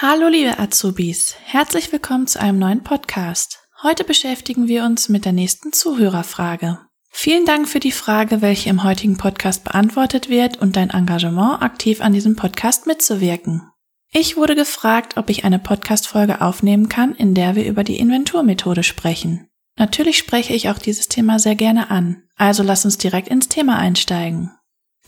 Hallo liebe Azubis, herzlich willkommen zu einem neuen Podcast. Heute beschäftigen wir uns mit der nächsten Zuhörerfrage. Vielen Dank für die Frage, welche im heutigen Podcast beantwortet wird und dein Engagement, aktiv an diesem Podcast mitzuwirken. Ich wurde gefragt, ob ich eine Podcast-Folge aufnehmen kann, in der wir über die Inventurmethode sprechen. Natürlich spreche ich auch dieses Thema sehr gerne an, also lass uns direkt ins Thema einsteigen.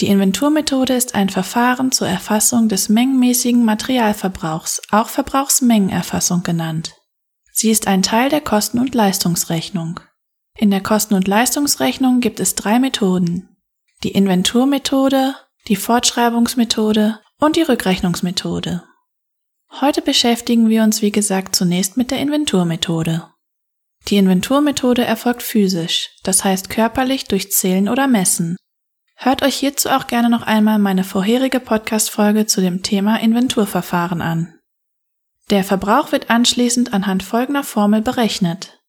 Die Inventurmethode ist ein Verfahren zur Erfassung des mengenmäßigen Materialverbrauchs, auch Verbrauchsmengenerfassung genannt. Sie ist ein Teil der Kosten- und Leistungsrechnung. In der Kosten- und Leistungsrechnung gibt es drei Methoden. Die Inventurmethode, die Fortschreibungsmethode und die Rückrechnungsmethode. Heute beschäftigen wir uns, wie gesagt, zunächst mit der Inventurmethode. Die Inventurmethode erfolgt physisch, das heißt körperlich durch Zählen oder Messen. Hört euch hierzu auch gerne noch einmal meine vorherige Podcast-Folge zu dem Thema Inventurverfahren an. Der Verbrauch wird anschließend anhand folgender Formel berechnet.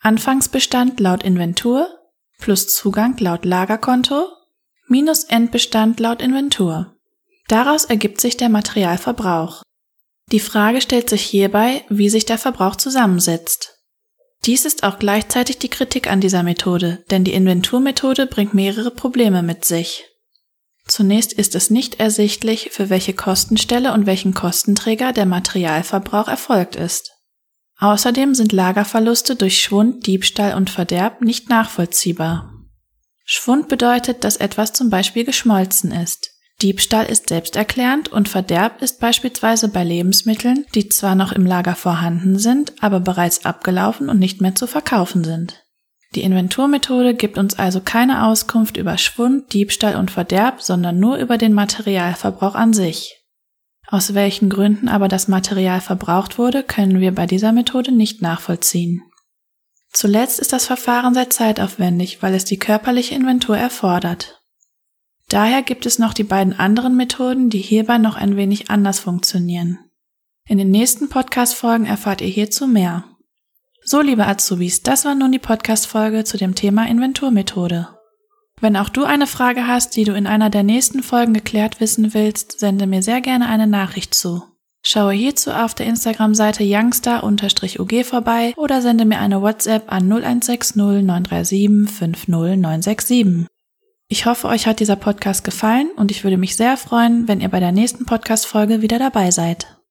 Anfangsbestand laut Inventur plus Zugang laut Lagerkonto minus Endbestand laut Inventur. Daraus ergibt sich der Materialverbrauch. Die Frage stellt sich hierbei, wie sich der Verbrauch zusammensetzt. Dies ist auch gleichzeitig die Kritik an dieser Methode, denn die Inventurmethode bringt mehrere Probleme mit sich. Zunächst ist es nicht ersichtlich, für welche Kostenstelle und welchen Kostenträger der Materialverbrauch erfolgt ist. Außerdem sind Lagerverluste durch Schwund, Diebstahl und Verderb nicht nachvollziehbar. Schwund bedeutet, dass etwas zum Beispiel geschmolzen ist. Diebstahl ist selbsterklärend und Verderb ist beispielsweise bei Lebensmitteln, die zwar noch im Lager vorhanden sind, aber bereits abgelaufen und nicht mehr zu verkaufen sind. Die Inventurmethode gibt uns also keine Auskunft über Schwund, Diebstahl und Verderb, sondern nur über den Materialverbrauch an sich. Aus welchen Gründen aber das Material verbraucht wurde, können wir bei dieser Methode nicht nachvollziehen. Zuletzt ist das Verfahren sehr zeitaufwendig, weil es die körperliche Inventur erfordert. Daher gibt es noch die beiden anderen Methoden, die hierbei noch ein wenig anders funktionieren. In den nächsten Podcast-Folgen erfahrt ihr hierzu mehr. So, liebe Azubis, das war nun die Podcast-Folge zu dem Thema Inventurmethode. Wenn auch du eine Frage hast, die du in einer der nächsten Folgen geklärt wissen willst, sende mir sehr gerne eine Nachricht zu. Schaue hierzu auf der Instagram-Seite youngstar-ug vorbei oder sende mir eine WhatsApp an 0160 937 50967. Ich hoffe, euch hat dieser Podcast gefallen und ich würde mich sehr freuen, wenn ihr bei der nächsten Podcast-Folge wieder dabei seid.